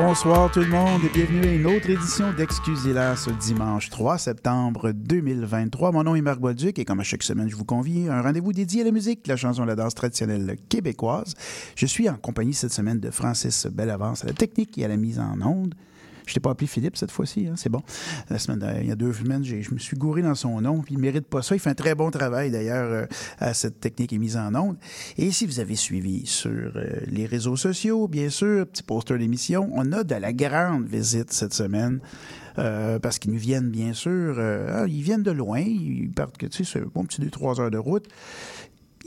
Bonsoir tout le monde et bienvenue à une autre édition d'Excusez-la ce dimanche 3 septembre 2023. Mon nom est Marc Bolduc et comme à chaque semaine, je vous convie à un rendez-vous dédié à la musique, la chanson, la danse traditionnelle québécoise. Je suis en compagnie cette semaine de Francis Bellavance à la technique et à la mise en onde. Je t'ai pas appelé Philippe cette fois-ci, hein, c'est bon. La semaine, euh, il y a deux semaines, je me suis gouré dans son nom. Puis il mérite pas ça. Il fait un très bon travail d'ailleurs euh, à cette technique et mise en onde. Et si vous avez suivi sur euh, les réseaux sociaux, bien sûr, petit poster d'émission, on a de la grande visite cette semaine. euh, parce qu'ils nous viennent, bien sûr, euh, ah, ils viennent de loin, ils partent, tu sais, bon petit 2-3 heures de route.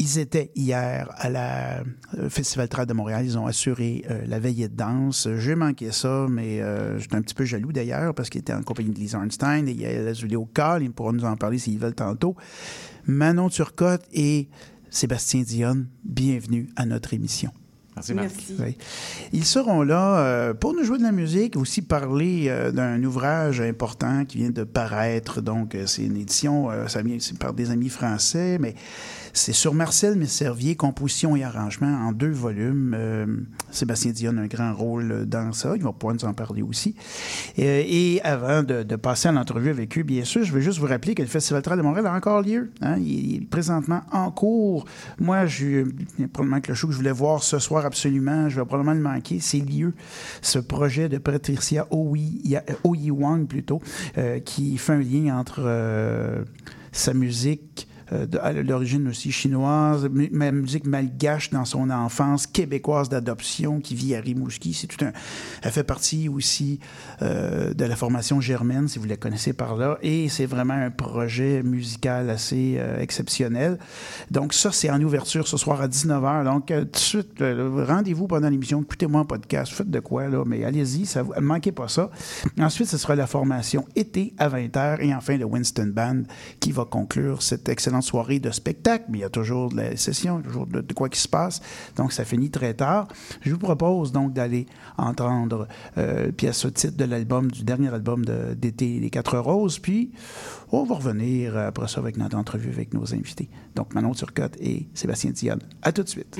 Ils étaient hier à la euh, Festival Trad de Montréal. Ils ont assuré euh, la veillée de danse. J'ai manqué ça, mais euh, j'étais un petit peu jaloux d'ailleurs parce qu'ils étaient en compagnie de Lisa Arnstein et il y a Lazuli Cal. Ils pourront nous en parler s'ils veulent tantôt. Manon Turcotte et Sébastien Dionne, bienvenue à notre émission. Merci, Marc. Oui. Ils seront là euh, pour nous jouer de la musique, aussi parler euh, d'un ouvrage important qui vient de paraître. Donc, c'est une édition, euh, ça vient par des amis français, mais c'est sur Marcel Messervier, composition et arrangement en deux volumes. Euh, Sébastien Dion a un grand rôle dans ça. Il va pouvoir nous en parler aussi. Euh, et avant de, passer à l'entrevue avec eux, bien sûr, je veux juste vous rappeler que le Festival Trad de Montréal a encore lieu. hein. Il, est présentement en cours. Moi, a probablement que le show que je voulais voir ce soir absolument, je vais probablement le manquer. C'est lieu, ce projet de Patricia Oyi, Wang plutôt, euh, qui fait un lien entre sa musique euh, l'origine aussi chinoise, ma musique malgache dans son enfance, québécoise d'adoption, qui vit à Rimouski. C'est tout un. Elle fait partie aussi euh, de la formation germaine, si vous la connaissez par là, et c'est vraiment un projet musical assez euh, exceptionnel. Donc ça, c'est en ouverture ce soir à 19h. Donc tout de suite, rendez-vous pendant l'émission, écoutez-moi en podcast, faites de quoi là, mais allez-y, vous, manquez pas ça. Ensuite, ce sera la formation été à 20h et enfin le Winston Band qui va conclure cette excellente soirée de spectacle. Mais il y a toujours de la session, toujours de, quoi qui se passe. Donc ça finit très tard. Je vous propose donc d'aller entendre euh, pièce au titre de l'album, du dernier album d'été, Les Quatre Roses. Puis on va revenir après ça avec notre entrevue avec nos invités. Donc Manon Turcotte et Sébastien Dionne. À tout de suite.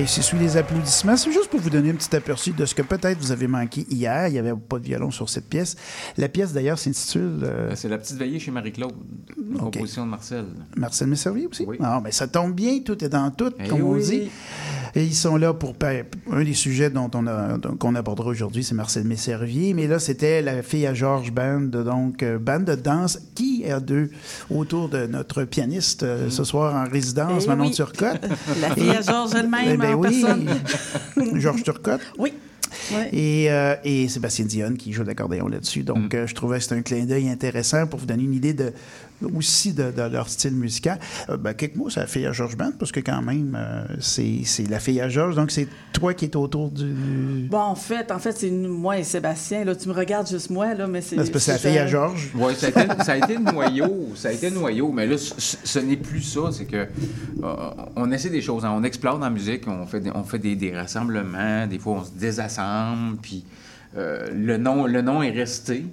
Et c'est sous les applaudissements. C'est juste pour vous donner un petit aperçu de ce que peut-être vous avez manqué hier. Il n'y avait pas de violon sur cette pièce. La pièce, d'ailleurs, s'intitule euh, C'est la petite veillée chez Marie-Claude, une Ok. composition de Marcel. Marcel Messervier aussi? Oui. Ah, ben, ça tombe bien, tout est dans tout, Eh comme on dit. Et ils sont là pour un des sujets dont on a qu'on abordera aujourd'hui, c'est Marcel Messervier. Mais là, c'était la fille à Georges Band, donc euh, bande de danse qui est à deux autour de notre pianiste euh, ce soir en résidence, Eh Manon oui. Turcotte. La fille à Georges Eh elle-même ben en oui, personne. Georges Turcotte. Oui. Ouais. Et, euh, et Sébastien Dionne qui joue l'accordéon là-dessus. Donc, Mm. euh, je trouvais que c'était un clin d'œil intéressant pour vous donner une idée de, aussi de, de leur style musical. Euh, ben, quelques mots sur la fille à Georges Band, parce que quand même, euh, c'est c'est la fille à Georges. Donc, c'est toi qui es autour du. Bon, en fait, en fait, c'est moi et Sébastien. Là, tu me regardes juste moi, là, mais c'est. Ben, c'est parce que c'est la fille à Georges. Oui, ça, a été- ça a été le noyau. Ça a été le noyau. Mais là, ce, n'est plus ça. C'est que euh, on essaie des choses. hein. On explore dans la musique. On fait, des, on fait des, des rassemblements. Des fois, on se désassemble. Puis euh, le, nom, le nom est resté.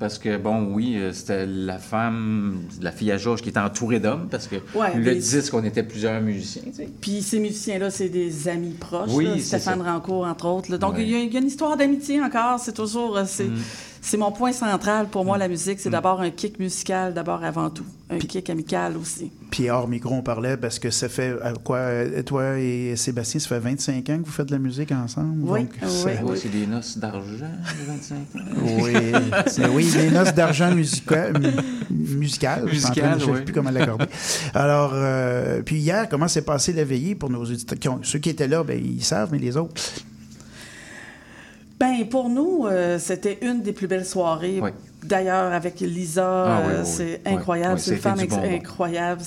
Parce que, bon, oui, euh, c'était la femme, la fille à Georges qui était entourée d'hommes. Parce que Ouais, le disque, on était plusieurs musiciens. tu sais. Puis ces musiciens-là, c'est des amis proches. Oui, là, c'est Stéphane. Rancourt, entre autres. là. Donc, Ouais. il y, a- il y a une histoire d'amitié encore. C'est toujours. euh, C'est c'est mon point central pour moi, la musique. C'est d'abord un kick musical, d'abord avant tout. Un kick amical aussi. Puis hors micro, on parlait parce que ça fait euh, quoi, euh, toi et Sébastien, ça fait 25 ans que vous faites de la musique ensemble. Oui, Donc, oui, ça- c'est des noces d'argent, les 25 ans. Oui, c'est- oui, des noces d'argent musical, musical. je Je sais oui. plus comment l'accorder. Alors, euh, puis hier, comment s'est passé la veillée pour nos auditeurs? qui ont- ceux qui étaient là, ben, ils savent, mais les autres, Ben pour nous, euh, c'était une des plus belles soirées. Oui. D'ailleurs, avec Lisa, Ah oui, euh, oui, c'est incroyable. c'est une femme incroyable.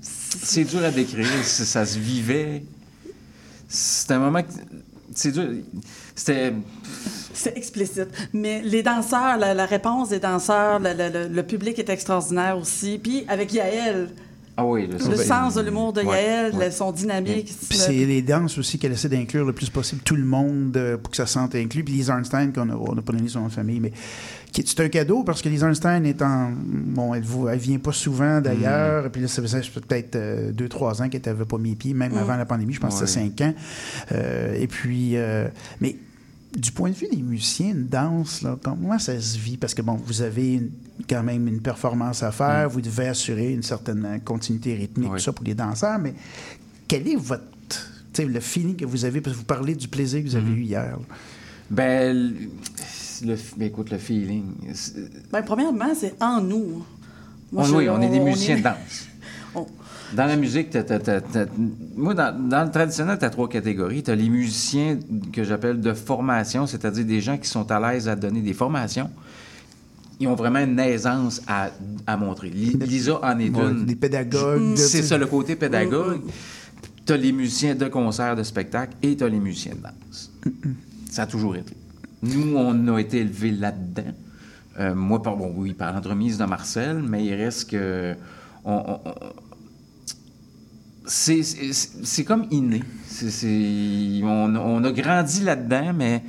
C'est dur à décrire, ça se vivait. C'était un moment que. C'est dur. C'était. c'est explicite. Mais les danseurs, la, la réponse des danseurs, le- le public est extraordinaire aussi. Puis avec Yael, Ah oui, le sens de l'humour de ouais, Yael, ouais. son dynamique. Puis c'est les danses aussi qu'elle essaie d'inclure le plus possible tout le monde euh, pour que ça se sente inclus. Puis Lise Arnstein, qu'on a, on n'a pas donné son nom de famille, mais qui est c'est un cadeau parce que Lise Arnstein est en. Bon, elle ne vient pas souvent d'ailleurs. Puis là, ça faisait peut-être euh, deux, trois ans qu'elle n'avait pas mis pied, même avant la pandémie. Je pense que c'était cinq ans. Euh, et puis. euh, mais du point de vue des musiciens, une danse, là, comment ça se vit? Parce que, bon, vous avez une- quand même une performance à faire, vous devez assurer une certaine continuité rythmique, Oui. tout ça pour les danseurs, mais quel est votre. tu sais, le feeling que vous avez, parce que vous parlez du plaisir que vous avez eu hier. là. Ben, le, le- ben, écoute, le feeling. Ben, premièrement, c'est en nous. Moi, on, je- oui, on est des on musiciens est- de danse. on- Dans la musique, t'as- moi, dans, dans le traditionnel, tu as trois catégories. Tu as les musiciens que j'appelle de formation, c'est-à-dire des gens qui sont à l'aise à donner des formations. Ils ont vraiment une aisance à, à montrer. Li- Lisa en est une. des pédagogues. C'est ça, le côté pédagogue. Tu as les musiciens de concert, de spectacle et tu as les musiciens de danse. Ça a toujours été. Nous, on a été élevés là-dedans. Euh, moi, par, bon, oui, par l'entremise de Marcel, mais il reste que. on- on- on- c'est, comme inné. C'est, c'est- on, on a grandi là-dedans, mais.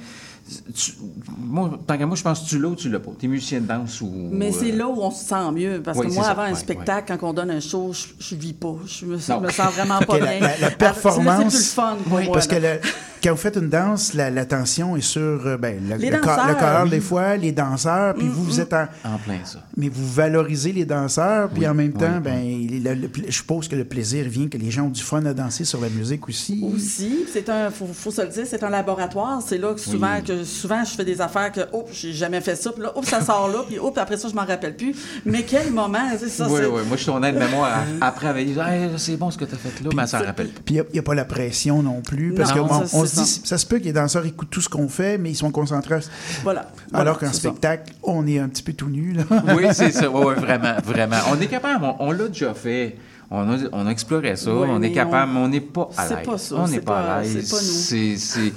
tu- moi, tant qu'à moi, je pense que tu l'as ou tu l'as pas. T'es musicien de danse ou. Mais c'est euh, là où on se sent mieux. Parce Oui, que moi, ça. avant un Ouais, spectacle, quand on donne un show, je, je vis pas. Je me, Non. me sens vraiment pas bien. la- la Ah, performance- C'est plus le fun pour moi, Parce que le- quand vous faites une danse, la, la tension est sur euh, ben, le, le co- danseurs, le corps oui. des fois, les danseurs, puis vous, vous êtes en. En plein ça. Mais vous valorisez les danseurs, puis Oui, en même oui, temps, oui. ben, il- le- le- je suppose que le plaisir vient que les gens ont du fun à danser sur la musique aussi. Aussi, c'est un, faut, faut se le dire, c'est un laboratoire. C'est là que souvent, Oui. que souvent je fais des affaires que, oh, j'ai jamais fait ça, puis là, oh, ça sort là, puis oh, puis après ça, je m'en rappelle plus. Mais quel moment, c'est ça, Oui, c'est- oui. Moi, je suis ton aide-mémoire à- après avec hey, c'est bon ce que tu as fait là, mais elle s'en rappelle pas. Puis il n'y a, pas la pression non plus, parce Non, que bon, ça, on c'est se dit, ça. se peut que les danseurs écoutent tout ce qu'on fait, mais ils sont concentrés. Voilà. Alors Voilà, qu'en c'est ça. spectacle, on est un petit peu tout nu. Là. Oui, c'est ça. Oui, oui, vraiment, vraiment. On est capable, on, on l'a déjà fait. On a, on a exploré ça, Oui, on est capable, on- mais on n'est pas à c'est l'aise. pas ça, On c'est n'est pas, à l'aise. c'est pas nous. C'est- c'est-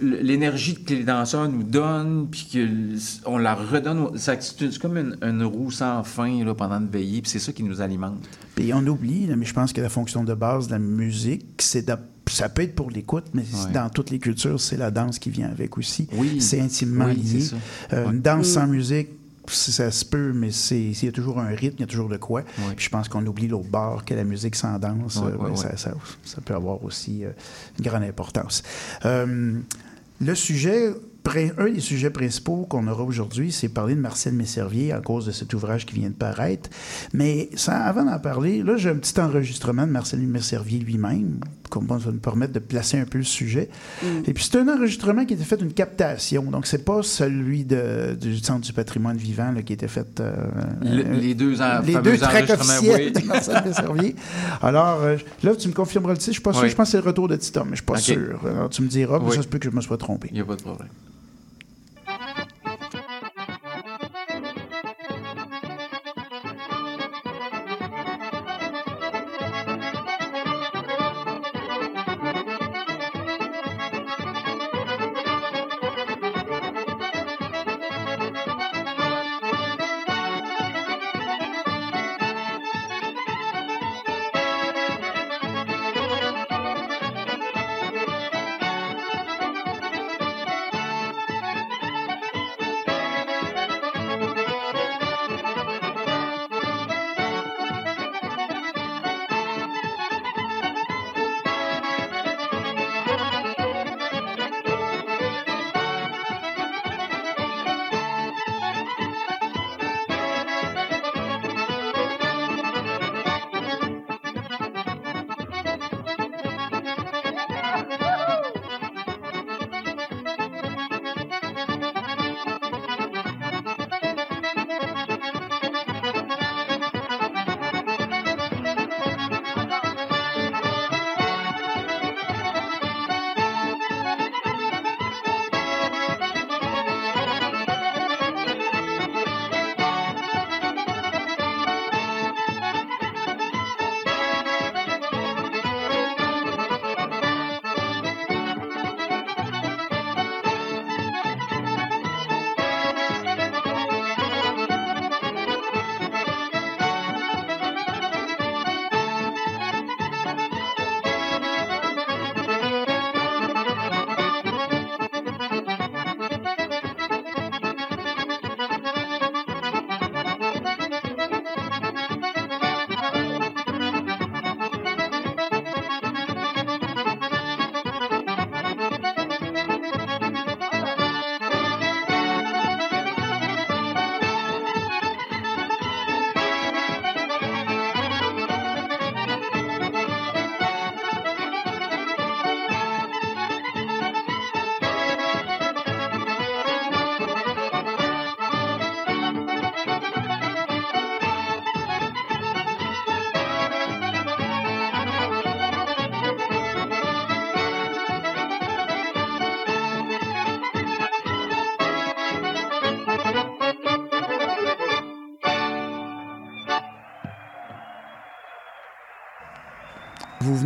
L'énergie que les danseurs nous donnent, puis qu'on la redonne, ça- c'est comme une, une roue sans fin là, pendant une veillée, puis c'est ça qui nous alimente. Puis on oublie, mais je pense que la fonction de base de la musique, c'est de- ça peut être pour l'écoute, mais Ouais. dans toutes les cultures, c'est la danse qui vient avec aussi. Oui. C'est intimement Oui, lié. Euh, Ouais. Une danse sans musique, si ça se peut, mais c'est il y a toujours un rythme, il y a toujours de quoi. Ouais. Puis je pense qu'on oublie l'autre bord, que la musique sans danse, euh, Ça, ça- ça peut avoir aussi euh, une grande importance. Euh, le sujet, un des sujets principaux qu'on aura aujourd'hui, c'est parler de Marcel Messervier à cause de cet ouvrage qui vient de paraître. Mais sans, avant d'en parler, là, j'ai un petit enregistrement de Marcel Messervier lui-même, comme ça va nous permettre de placer un peu le sujet. Et puis, c'est un enregistrement qui était fait d'une captation. Donc, c'est pas celui de- du Centre du patrimoine vivant là, qui était fait. euh, Le- euh, les deux, en, les deux tracks enregistrements, officiels oui. de Marcel Messervier. Alors, euh, là, tu me confirmeras le titre. Je suis pas sûr. Oui. Je pense que c'est le retour de Titom, mais je suis pas sûr. Alors, tu me diras, mais Oui. ça se peut que je me sois trompé. Il n'y a pas de problème.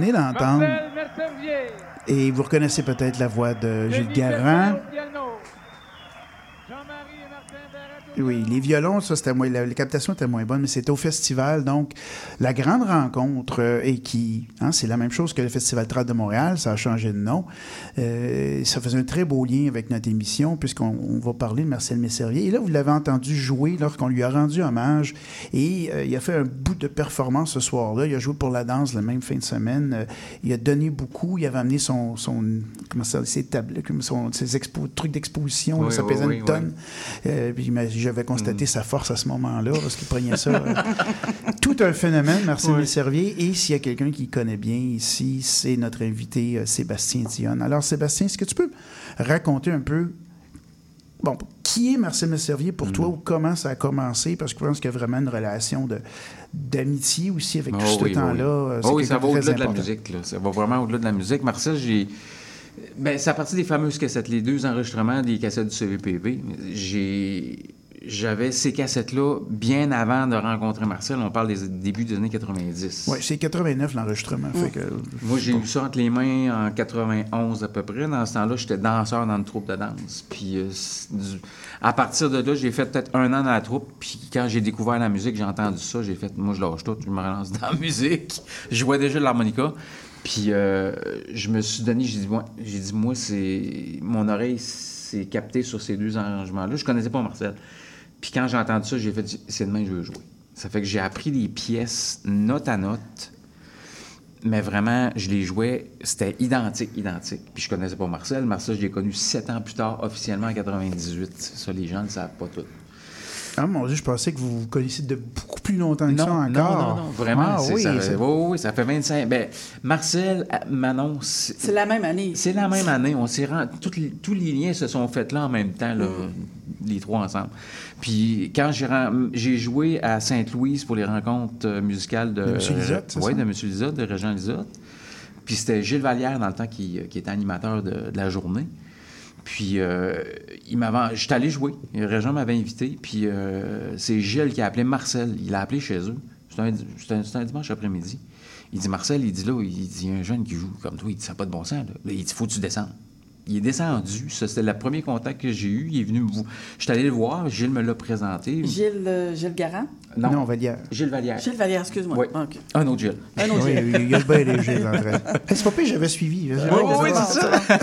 Venez d'entendre, et vous reconnaissez peut-être la voix de Gilles Garand. Oui, les violons, ça, c'était moins, la, la captation était moins bonne, mais c'était au festival. Donc, la grande rencontre, euh, et qui, hein, c'est la même chose que le Festival Trad de Montréal, ça a changé de nom. Euh, ça faisait un très beau lien avec notre émission, puisqu'on on va parler de Marcel Messervier. Et là, vous l'avez entendu jouer lorsqu'on lui a rendu hommage. Et euh, il a fait un bout de performance ce soir-là. Il a joué pour la danse la même fin de semaine. Il a donné beaucoup. Il avait amené son, son comment ça, ses tables, son, ses trucs d'exposition. Oui, ça oui, pesait oui, une tonne. Puis mais j'avais constaté sa force à ce moment-là, parce qu'il prenait ça. euh, tout un phénomène, Marcel Oui. Messervier. Et s'il y a quelqu'un qui connaît bien ici, c'est notre invité euh, Sébastien Dionne. Alors, Sébastien, est-ce que tu peux raconter un peu Bon, qui est Marcel Messervier pour toi ou comment ça a commencé? Parce que je pense qu'il y a vraiment une relation de, d'amitié aussi avec tout Oh ce oui, temps-là. oh oui. Euh, Oh oui, ça va au-delà de la musique. Là. Ça va vraiment au-delà de la musique. Marcel, j'ai. Ben, c'est à partir des fameuses cassettes, les deux enregistrements des cassettes du CVPB. J'ai. J'avais ces cassettes-là bien avant de rencontrer Marcel. On parle des débuts des années 90. Oui, c'est 89 l'enregistrement. que- Moi, j'ai eu ça entre les mains en 91 à peu près. Dans ce temps-là, j'étais danseur dans une troupe de danse. Puis euh, du- à partir de là, j'ai fait peut-être un an dans la troupe. Puis quand j'ai découvert la musique, j'ai entendu ça. J'ai fait, moi, je lâche tout, je me relance dans la musique. Je jouais déjà de l'harmonica. Puis euh, je me suis donné, j'ai dit, moi, j'ai dit, moi, c'est mon oreille s'est captée sur ces deux arrangements-là. Je connaissais pas Marcel. Puis quand j'ai entendu ça, j'ai fait, c'est demain que je veux jouer. Ça fait que j'ai appris des pièces note à note, mais vraiment, je les jouais, c'était identique, identique. Puis je connaissais pas Marcel. Marcel, je l'ai connu sept ans plus tard, officiellement en 98. Ça, les gens ne le savent pas tout. Ah mon Dieu, je pensais que vous vous connaissiez de beaucoup plus longtemps que Non, ça non, encore. non, non, vraiment. Ah, oui, ça, c'est- oui, oui, ça fait 25. Ben, Marcel, euh, Manon, c'est la même année. c'est la même année. On s'est rend- toutes les- tous les liens se sont faits là en même temps, là, Mm. les trois ensemble. Puis quand j'ai joué à Sainte-Louise pour les rencontres euh, musicales de. De Monsieur Lisotte, c'est Oui, de M. Lisotte, de Régent Lisotte. Puis c'était Gilles Vallière dans le temps qui, qui était animateur de, de la journée. Puis euh, il m'avait, j'étais allé jouer. Régent m'avait invité. Puis euh, c'est Gilles qui a appelé Marcel. Il l'a appelé chez eux. C'était un, dimanche après-midi. Il dit Marcel, il dit là, il dit un jeune qui joue comme toi. Il dit ça pas de bon sens. Il dit faut que tu descendes. Il est descendu. Ça, c'était le premier contact que j'ai eu. Il est venu me vous. J'étais allé le voir. Gilles me l'a présenté. Gilles, euh, Gilles Garand? Non, on va dire. Gilles Vallière. Gilles Vallière, excuse-moi. Oui. OK. Un autre Gilles. Un autre Oui, Gilles. il y a le bien léger l'entrée. Hey, c'est pas pire, j'avais suivi. Oui, oui, oui, c'est ça.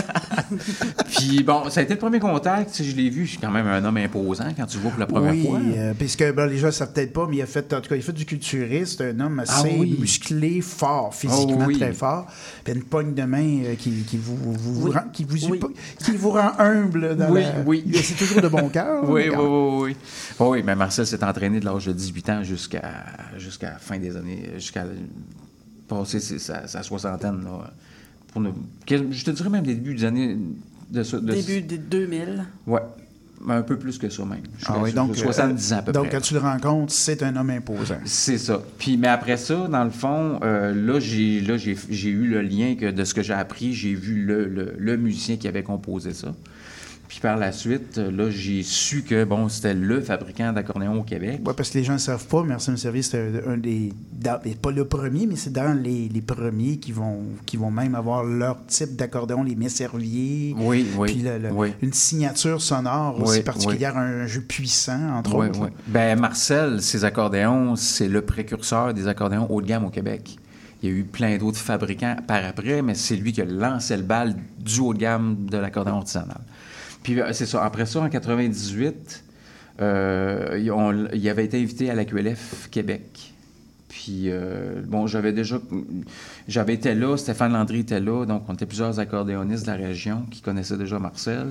Puis bon, ça a été le premier contact. Je l'ai vu. Je suis quand même un homme imposant quand tu vois pour la première oui, fois. euh, puisque ben, les gens ne savent peut-être pas, mais il a fait, en tout cas, il a fait du culturiste, un homme assez Ah oui. musclé, fort, physiquement Ah oui. très fort. Puis une poigne de main euh, qui, qui vous, vous- vous Oui. rend, qui, vous, Oui. qui vous rend humble. Dans Oui, la- oui. Mais C'est toujours de bon cœur. Oui, oui, oui, oui. Oh, oui, mais Marcel s'est entraîné de l'âge de 18 ans jusqu'à jusqu'à la fin des années, jusqu'à passer sa, sa soixantaine. Là, pour je te dirais même des débuts des années de, de Début des 2000. Ouais, un peu plus que ça même. Ah oui, donc, 70 ans à peu euh, donc, près. quand tu le rencontres, c'est un homme imposant. C'est ça. Puis, mais après ça, dans le fond, euh, là, j'ai, là j'ai, j'ai eu le lien que de ce que j'ai appris. J'ai vu le, le, le musicien qui avait composé ça. Puis par la suite, euh, là, j'ai su que, bon, c'était le fabricant d'accordéon au Québec. Oui, parce que les gens ne savent pas, Merci Service, c'est un, un des. dans- pas le premier, mais c'est dans les, les premiers qui vont, qui vont même avoir leur type d'accordéon, les Messerviers. Oui, oui. Puis le- le- oui. une signature sonore Oui, aussi oui. particulière, un jeu puissant, entre autres. oui. Ben, Marcel, ses accordéons, c'est le précurseur des accordéons haut de gamme au Québec. Il y a eu plein d'autres fabricants par après, mais c'est lui qui a lancé le bal du haut de gamme de l'accordéon artisanal. Puis euh, c'est ça. Après ça, en 98, euh, il- on- il avait été invité à la QLF Québec. Puis, euh, bon, j'avais déjà. J'avais été là, Stéphane Landry était là, donc on était plusieurs accordéonistes de la région qui connaissaient déjà Marcel.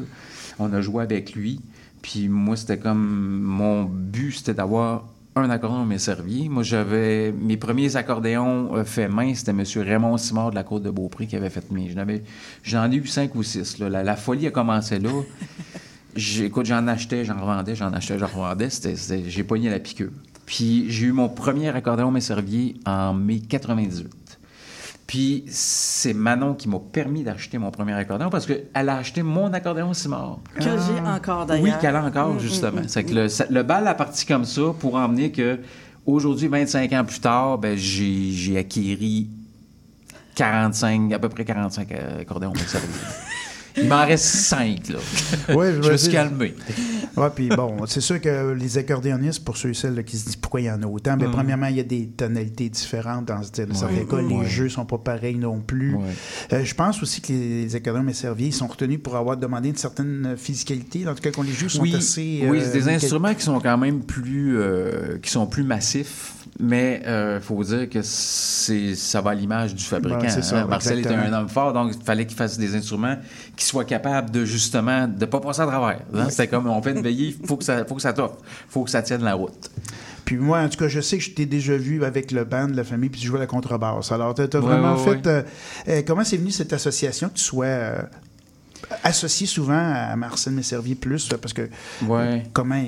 On a joué avec lui. Puis moi, c'était comme. Mon but, c'était d'avoir un accordéon mais servier. Moi, j'avais. Mes premiers accordéons euh, faits main, c'était M. Raymond Simard de la Côte de Beaupré qui avait fait mes. J'en ai eu cinq ou six. là. La, la folie a commencé là. Écoute, j'en achetais, j'en revendais, j'en achetais, j'en revendais. J'ai pogné la piqûre. Puis j'ai eu mon premier accordéon Messervier en mai 98. Puis c'est Manon qui m'a permis d'acheter mon premier accordéon parce qu'elle a acheté mon accordéon Simard. Que j'ai encore d'ailleurs. Oui, qu'elle a encore, Mm, justement. mm, mm, C'est que le, ça- le bal a parti comme ça pour emmener que, aujourd'hui, 25 ans plus tard, ben, j'ai, j'ai acquéri 45, à peu près 45 euh, accordéons. Il m'en reste 5, là. Ouais, Je me vas-y. suis calmé. Ouais, puis bon, c'est sûr que les accordéonistes, pour ceux et celles qui se disent pourquoi il y en a autant, bien, premièrement, il y a des tonalités différentes dans ce style. Cas, les jeux sont pas pareils non plus. Ouais. Euh, je pense aussi que les, les accordéons Messervier ils sont retenus pour avoir demandé une certaine physicalité. En tout cas, quand les jeux sont oui, assez. oui, euh, c'est des quel- instruments qui sont quand même plus, euh, qui sont plus massifs, mais il faut dire que c'est, ça va à l'image du fabricant. Ben, c'est ça, hein. Marcel était un homme fort, donc il fallait qu'il fasse des instruments qui soient capables de justement de pas passer à travers. hein. C'était comme on fait une veillée, il faut que ça, faut que ça t'offre, faut que ça tienne la route. Puis moi, en tout cas, je sais que je t'ai déjà vu avec le band de la famille, puis tu jouais à la contrebasse. Alors, tu as, vraiment ouais, fait. euh, euh, comment c'est venu cette association que tu sois euh, associé souvent à Marcel Messervier plus? Parce que Ouais. comment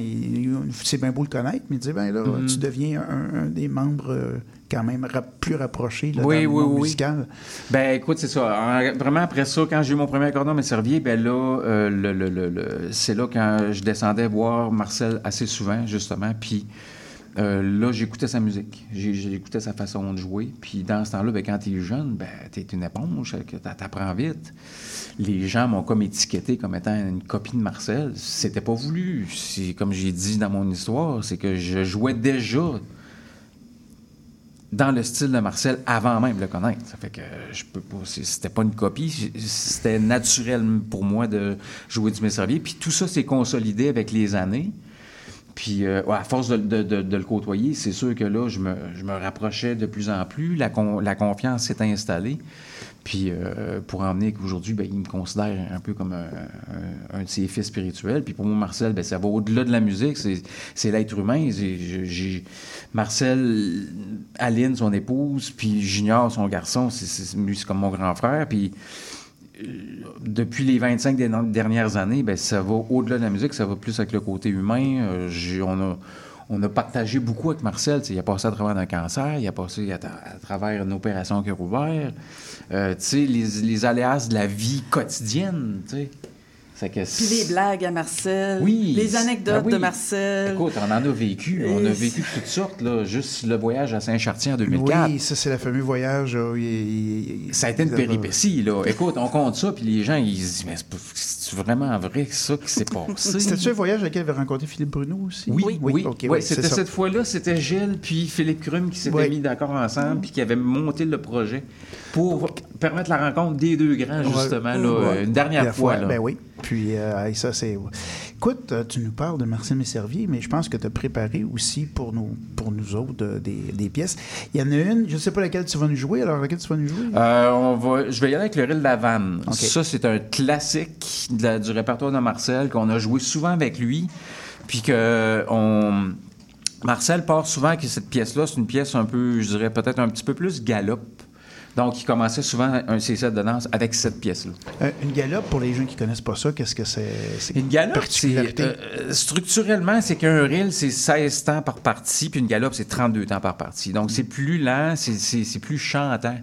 c'est bien beau le connaître, mais dire, ben là, Mm-hmm. tu deviens un, un des membres euh, quand même plus rapprochés là, Oui, dans le oui, monde oui. musical. Ben écoute, c'est ça. En- vraiment après ça, quand j'ai eu mon premier accordéon mais servier, ben là, euh, le, le- le- le- c'est là quand je descendais voir Marcel assez souvent, justement. Puis euh, là, j'écoutais sa musique. J'écoutais sa façon de jouer. Puis dans ce temps-là, ben, quand tu es jeune, ben, tu es une éponge, t'apprends vite. Les gens m'ont comme étiqueté comme étant une copie de Marcel. C'était pas voulu. Comme j'ai dit dans mon histoire, c'est que je jouais déjà dans le style de Marcel avant même de le connaître. Ça fait que je peux pas. C'était pas une copie. C'était naturel pour moi de jouer du Messervier. Puis tout ça s'est consolidé avec les années. Puis euh, à force de, le côtoyer, c'est sûr que là, je me, rapprochais de plus en plus. La, con- la confiance s'est installée. Puis euh, pour en venir qu'aujourd'hui, ben, il me considère un peu comme un, de ses fils spirituels. Puis pour moi, Marcel, ben, ça va au-delà de la musique, c'est, l'être humain. Marcel, Aline, son épouse, puis Junior, son garçon, lui, c'est comme mon grand frère. Puis depuis les 25 des- dernières années, ben, ça va au-delà de la musique, ça va plus avec le côté humain. Euh, on, a, on a partagé beaucoup avec Marcel. Il a passé à travers un cancer, il a passé à, tra- à travers une opération cœur ouvert. Euh, tu sais, les, les aléas de la vie quotidienne. tu sais. Fait que Puis les blagues à Marcel, Oui, les anecdotes ben oui. de Marcel. Écoute, on en a vécu. On a vécu toutes sortes. Là. Juste le voyage à Saint-Chartier en 2004. Oui, ça, c'est le fameux voyage. euh, il- il- il- Ça a été une péripétie, là. Écoute, on compte ça, puis les gens, ils se disent, mais c'est vraiment vrai que ça qui s'est passé? C'était-tu un voyage avec lequel avait rencontré Philippe Bruno aussi? Oui, oui, oui. Ouais, c'était cette fois-là, c'était Gilles puis Philippe Crum qui s'étaient Oui. mis d'accord ensemble puis qui avaient monté le projet pour permettre la rencontre des deux grands, justement, là, Ouais. une dernière La fois. là. Ben oui. Puis, euh, ça, c'est. Écoute, euh, tu nous parles de Marcel Messervier, mais je pense que tu as préparé aussi pour nous, pour nous autres euh, des, des pièces. Il y en a une, je ne sais pas laquelle tu vas nous jouer, alors laquelle tu vas nous jouer? Euh, on va, je vais y aller avec le Rille de la Vanne. Ça, c'est un classique de la- du répertoire de Marcel qu'on a joué souvent avec lui. Puis que on... Marcel part souvent avec cette pièce-là. C'est une pièce un peu, je dirais peut-être un petit peu plus galop. Donc, il commençait souvent un ses sets de danse avec cette pièce-là. Euh, une galope, pour les gens qui ne connaissent pas ça, qu'est-ce que c'est? Une galope, c'est, euh, structurellement, c'est qu'un reel, c'est 16 temps par partie, puis une galope, c'est 32 temps par partie. Donc, c'est plus lent, c'est, plus chantant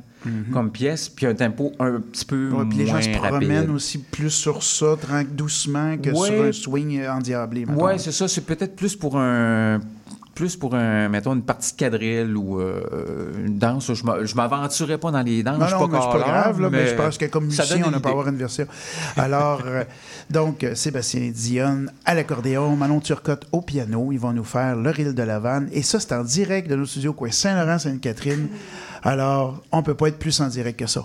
comme pièce, puis un tempo un petit peu. Ouais, puis les gens se promènent aussi plus sur ça, doucement, que Ouais. sur un swing endiablé. Oui, c'est ça. C'est peut-être plus pour un plus pour un, mettons, une partie de quadrille ou euh, une danse. Je m'a- je m'aventurais pas dans les danses. Non, je suis non, mais c'est pas grave, là, mais, je pense que comme musicien, on n'a une pas avoir une version. Alors, euh, donc, Sébastien Dionne à l'accordéon, Manon Turcotte au piano. Ils vont nous faire Le Rille de la Vanne. Et ça, c'est en direct de nos studios, quoi, Saint-Laurent-Sainte-Catherine. Alors, on peut pas être plus en direct que ça.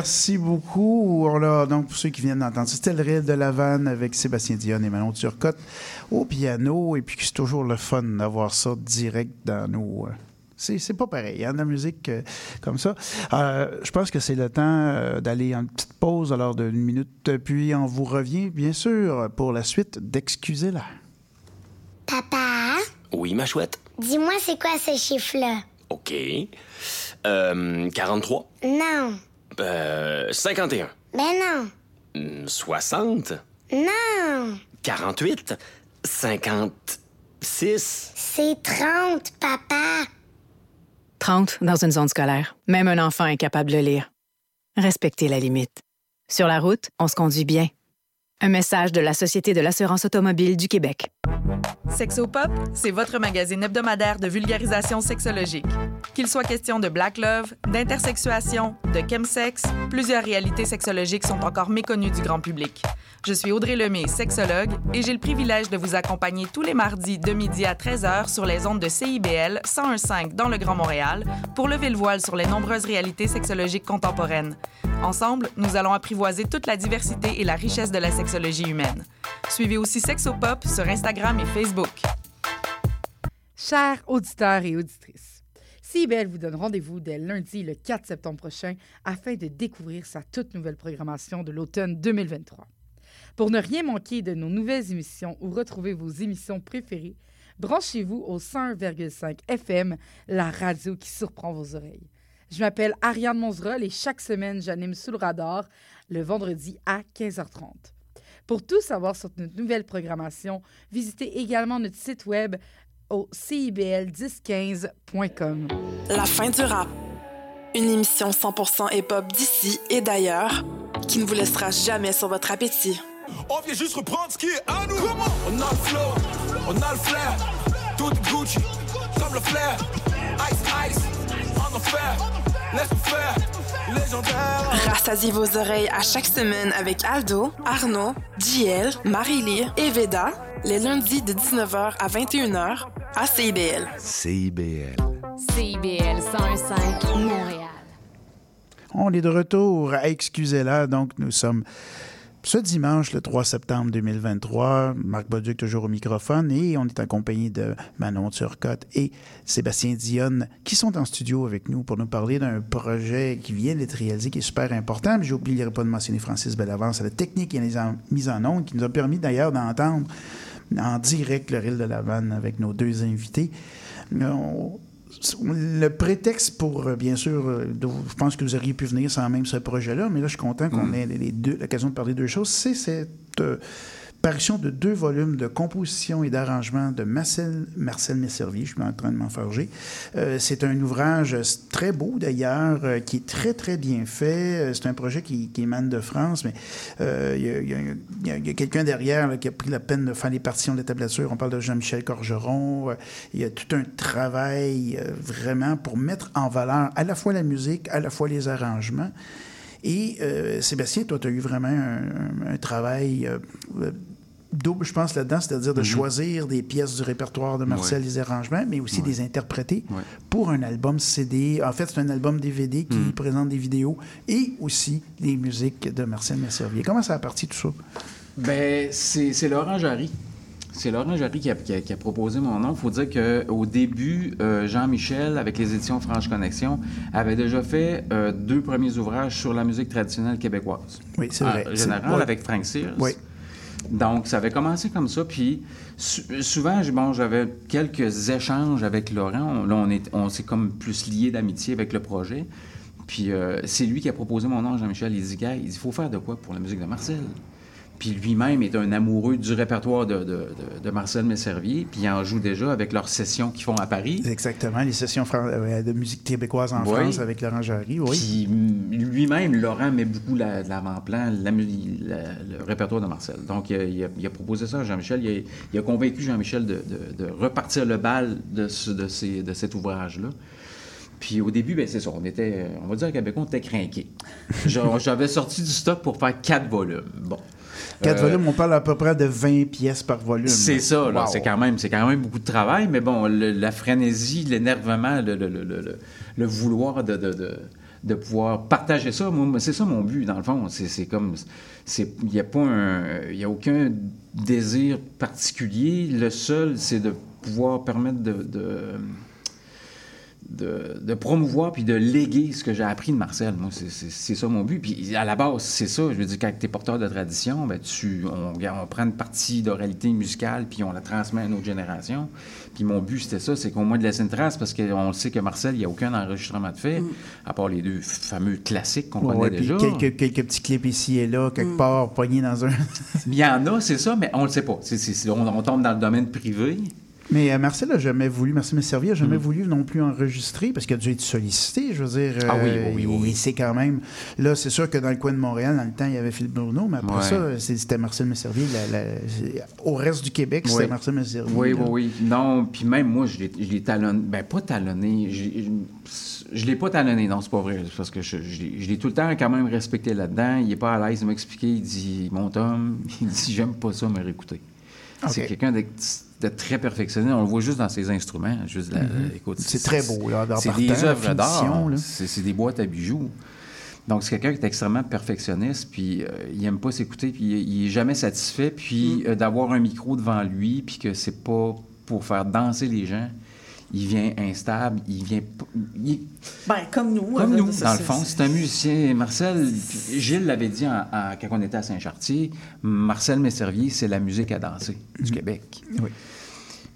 Merci beaucoup. On donc, pour ceux qui viennent d'entendre, c'était le Rêve de la Vanne avec Sébastien Dion et Manon Turcotte au piano. Et puis, c'est toujours le fun d'avoir ça direct dans nos. Euh, c'est pas pareil, il y a de la musique euh, comme ça. Euh, je pense que c'est le temps d'aller en petite pause, alors d'une minute, puis on vous revient, bien sûr, pour la suite d'Excusez-la. Papa? Oui, ma chouette? Dis-moi, c'est quoi ce chiffre-là? OK. Euh, 43? Non. Euh, 51? Ben non. 60? Hmm, non. 48? 56? C'est 30, papa. 30 dans une zone scolaire. Même un enfant est capable de lire. Respectez la limite. Sur la route, on se conduit bien. Un message de la Société de l'assurance automobile du Québec. Sexopop, c'est votre magazine hebdomadaire de vulgarisation sexologique. Qu'il soit question de black love, d'intersexuation, de chemsex, plusieurs réalités sexologiques sont encore méconnues du grand public. Je suis Audrey Lemay, sexologue, et j'ai le privilège de vous accompagner tous les mardis de midi à 13h sur les ondes de CIBL 101.5 dans le Grand Montréal pour lever le voile sur les nombreuses réalités sexologiques contemporaines. Ensemble, nous allons apprivoiser toute la diversité et la richesse de la sexologie humaine. Suivez aussi Sexopop sur Instagram et Facebook. Chers auditeurs et auditrices, CIBL vous donne rendez-vous dès lundi le 4 septembre prochain afin de découvrir sa toute nouvelle programmation de l'automne 2023. Pour ne rien manquer de nos nouvelles émissions ou retrouver vos émissions préférées, branchez-vous au 101,5 FM, la radio qui surprend vos oreilles. Je m'appelle Ariane Monzerol et chaque semaine, j'anime Sous le radar le vendredi à 15h30. Pour tout savoir sur notre nouvelle programmation, visitez également notre site web au cibl1015.com. La fin du rap. Une émission 100% hip-hop d'ici et d'ailleurs qui ne vous laissera jamais sur votre appétit. On vient juste reprendre ce qui est à nous. On a le flow, on a le flair. Tout Gucci, comme le flair. Ice, ice, on. Rassasiez vos oreilles à chaque semaine avec Aldo, Arnaud, JL, Marie-Lee et Veda, les lundis de 19h à 21h à CIBL. CIBL. CIBL 105 Montréal. On est de retour à Excusez-la. Donc, nous sommes ce dimanche, le 3 septembre 2023, Marc Bauduc toujours au microphone et on est accompagné de Manon Turcotte et Sébastien Dionne qui sont en studio avec nous pour nous parler d'un projet qui vient d'être réalisé, qui est super important. J'ai oublié pas de mentionner Francis Bellavance la technique et la mise en onde qui nous a permis d'ailleurs d'entendre en direct le Rille de la Vanne avec nos deux invités. On, le prétexte pour, euh, bien sûr, euh, je pense que vous auriez pu venir sans même ce projet-là, mais là, je suis content qu'on mm. ait les deux, l'occasion de parler de deux choses. C'est cette euh, Parution de deux volumes de composition et d'arrangement de Marcel, Marcel Messervy, je suis en train de m'enfarger. Euh, c'est un ouvrage très beau d'ailleurs, euh, qui est très très bien fait. Euh, c'est un projet qui, qui, émane de France, mais il y a, a, quelqu'un derrière qui a pris la peine de faire les partitions de la tablature. On parle de Jean-Michel Corgeron. il y a tout un travail vraiment pour mettre en valeur à la fois la musique, à la fois les arrangements. Et euh, Sébastien, toi, tu as eu vraiment un, travail euh, double, je pense, là-dedans, c'est-à-dire de mhm. choisir des pièces du répertoire de Marcel, les arrangements, mais aussi des interpréter pour un album CD. En fait, c'est un album DVD qui mhm. présente des vidéos et aussi des musiques de Marcel Mercervier. Comment ça a parti tout ça? Ben, c'est Laurent Jarry c'est Laurent Jarry qui a, proposé mon nom. Il faut dire qu'au début, euh, Jean-Michel, avec les éditions Franche Connexion, avait déjà fait euh, deux premiers ouvrages sur la musique traditionnelle québécoise. Oui, c'est vrai. En général, avec Frank Sears. Oui. Donc, ça avait commencé comme ça. Puis, souvent, j'avais quelques échanges avec Laurent. là, on, est, on s'est comme plus lié d'amitié avec le projet. Puis, euh, c'est lui qui a proposé mon nom, Jean-Michel. Il dit, il faut faire de quoi pour la musique de Marcel? Puis lui-même est un amoureux du répertoire de, de, de, Marcel Messervier, puis il en joue déjà avec leurs sessions qu'ils font à Paris. Exactement, les sessions euh, de musique québécoise en France avec Laurent Jarry, oui. Puis lui-même, Laurent met beaucoup la, l'avant-plan, le répertoire de Marcel. Donc il a, proposé ça à Jean-Michel, il, a, convaincu Jean-Michel de, repartir le bal de, de, cet ouvrage-là. Puis au début, ben, c'est ça, on était, on va dire à Québec, on était craqués. J'avais sorti du stock pour faire quatre volumes. Bon. Quatre Euh, volumes, on parle à peu près de 20 pièces par volume. C'est ça. Wow. C'est quand, même, quand même beaucoup de travail, mais bon, le- la frénésie, l'énervement, le, le- le- le- le- le vouloir de, de- de- de pouvoir partager ça, moi, c'est ça mon but, dans le fond. C'est comme. Il n'y a pas un. Il a aucun désir particulier. Le seul, c'est de pouvoir permettre de. de de, de promouvoir puis de léguer ce que j'ai appris de Marcel. Moi, c'est- ça mon but. Puis à la base, c'est ça. Je veux dire, quand tu es porteur de tradition, ben, tu, on, on prend une partie d'oralité musicale puis on la transmet à une autre génération. Puis mon but, c'était ça, c'est qu'au moins de laisser une trace parce qu'on sait que Marcel, il n'y a aucun enregistrement de fait, à part les deux fameux classiques qu'on Ouais, connaît ouais, puis déjà. quelques, quelques petits clips ici et là, quelque part, poignés dans un. Il y en a, c'est ça, mais on ne le sait pas. On, on tombe dans le domaine privé. Mais euh, Marcel a jamais voulu, Marcel Messervier a jamais Mm. voulu non plus enregistrer parce qu'il a dû être sollicité, je veux dire. Ah oui, euh, oui, oui, oui. Et c'est quand même. Là, c'est sûr que dans le coin de Montréal, dans le temps, il y avait Philippe Bruno, mais après Ouais. ça, c'était Marcel Messervier. la- la- c'est- au reste du Québec, c'était Oui. Marcel Messervier. Oui, là. oui, oui. Non, puis même moi, je l'ai- talonné. Ben, pas talonné. Je, l'ai pas talonné, non, c'est pas vrai. Parce que je, je l'ai- je l'ai tout le temps quand même respecté là-dedans. Il est pas à l'aise de m'expliquer. Il dit, mon Tom, il dit, j'aime pas ça, me réécouter. C'est quelqu'un de, de très perfectionné. On le voit juste dans ses instruments. Juste la- écoute, C'est très beau, là, dans C'est des œuvres d'art. C'est des boîtes à bijoux. Donc, c'est quelqu'un qui est extrêmement perfectionniste, puis euh, il aime pas s'écouter, puis il, il est jamais satisfait, puis euh, d'avoir un micro devant lui, puis que c'est pas pour faire danser les gens. Il vient instable, il vient... il- Ben, comme nous. comme euh, nous, c'est- dans le fond. C'est un musicien. Marcel, Gilles l'avait dit en- en- quand on était à Saint-Chartier, Marcel Messervier, c'est la musique à danser du Québec. Oui.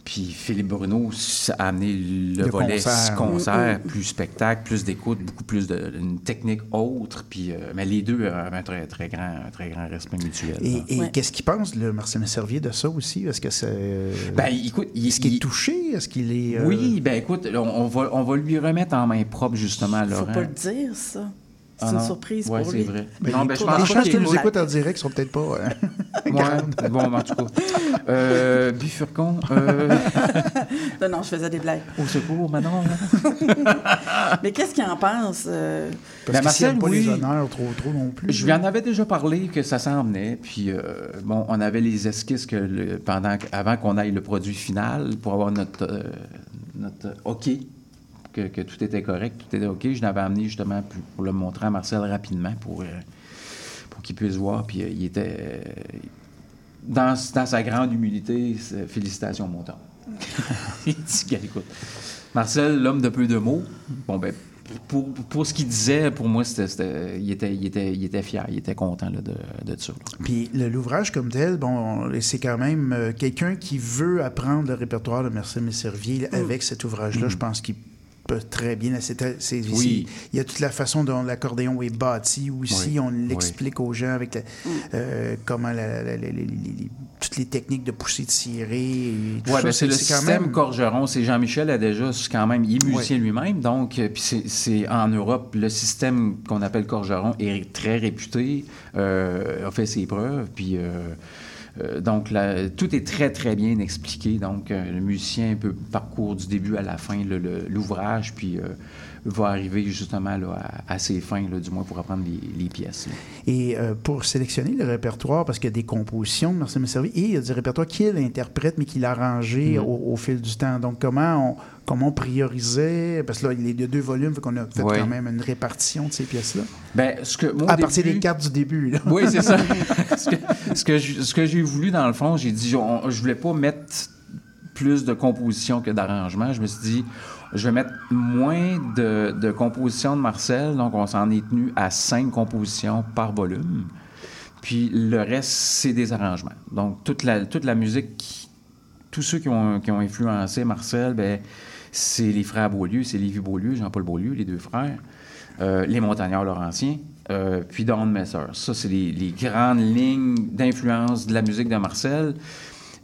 Puis Philippe Bruno ça a amené le, Le volet concert. concert, plus spectacle, plus d'écoute, beaucoup plus de une technique autre. Puis, euh, mais les deux avaient un très, très, grand, un très grand respect mutuel. Et, là. et Ouais. qu'est-ce qu'il pense, le Marcel Messervier, de ça aussi? Est-ce que c'est. Ben, écoute, il, Est-ce qu'il il- est touché? Est-ce qu'il est. euh, Oui, ben écoute, on, on va, on va lui remettre en main propre, justement, Faut Laurent. pas le dire, ça. C'est Ah une non. surprise Ouais, pour c'est lui. vrai. Ben, non, ben, je les pense les pas gens qu'il qui est- nous écoutent en direct sont peut-être pas. euh, Ouais, bon, mais en tout cas. Euh, bifurcon, euh, Non, non, je faisais des blagues. au secours, Manon. Mais qu'est-ce qu'il en pense? euh, Parce Ben, Marcel, pas oui. les honneurs trop, trop non plus. Je lui en avais déjà parlé que ça s'en venait. Puis, euh, bon, on avait les esquisses que le- pendant, avant qu'on aille le produit final pour avoir notre, euh, notre OK, que, que tout était correct, tout était OK. Je l'avais amené justement pour, pour le montrer à Marcel rapidement pour, euh, pour qu'il puisse voir. Puis, euh, il était. euh, dans, dans sa grande humilité, félicitations, mon temps. il dit, écoute, Marcel, l'homme de peu de mots, bon, ben, pour, pour ce qu'il disait, pour moi, c'était, c'était- il, était, il, était, il était fier, il était content là, de, de ça. Puis l'ouvrage comme tel, bon, c'est quand même euh, quelqu'un qui veut apprendre le répertoire de Marcel Messervier avec cet ouvrage-là. Je pense qu'il peut très bien. c'est- c'est- Mm. Oui. c'est- Il y a toute la façon dont l'accordéon est bâti aussi. Oui. On l'explique aux gens avec la- euh, comment la- la- les- toutes les techniques de pousser, tirer. Et tout Ouais, ça, ben, c'est le système même- Corgeron. C'est Jean-Michel a déjà c'est quand même, il est musicien lui-même, donc euh, puis c'est- c'est en Europe le système qu'on appelle Corgeron est très réputé, euh, a fait ses preuves, puis euh, euh, donc tout est très très bien expliqué. Donc euh, le musicien peut parcours du début à la fin l'ouvrage, puis euh, va arriver justement là, à, à ses fins, là, du moins pour apprendre les, les pièces. là. Et euh, pour sélectionner le répertoire, parce qu'il y a des compositions de Marcel Messervy, et il y a des répertoires qu'il interprète, mais qu'il a arrangé Mhm. au, au fil du temps. Donc, comment on, comment on priorisait, parce que là, il y a deux volumes, qu'on a fait quand même une répartition de ces pièces-là. Ben, ce que, moi, À partir des cartes du début, là. Oui, c'est ça. ce que, ce que je- ce que j'ai voulu, dans le fond, j'ai dit, on- je voulais pas mettre plus de composition que d'arrangement. Je me suis dit, je vais mettre moins de, compositions de Marcel. Donc, on s'en est tenu à cinq compositions par volume. Puis le reste, c'est des arrangements. Donc, toute la, toute la musique, tous ceux qui ont, qui ont influencé Marcel, ben, c'est les frères Beaulieu, c'est Lévi Beaulieu, Jean-Paul Beaulieu, les deux frères, euh, les Montagnards Laurentiens, euh, puis Don Messer. Ça, c'est les, les grandes lignes d'influence de la musique de Marcel.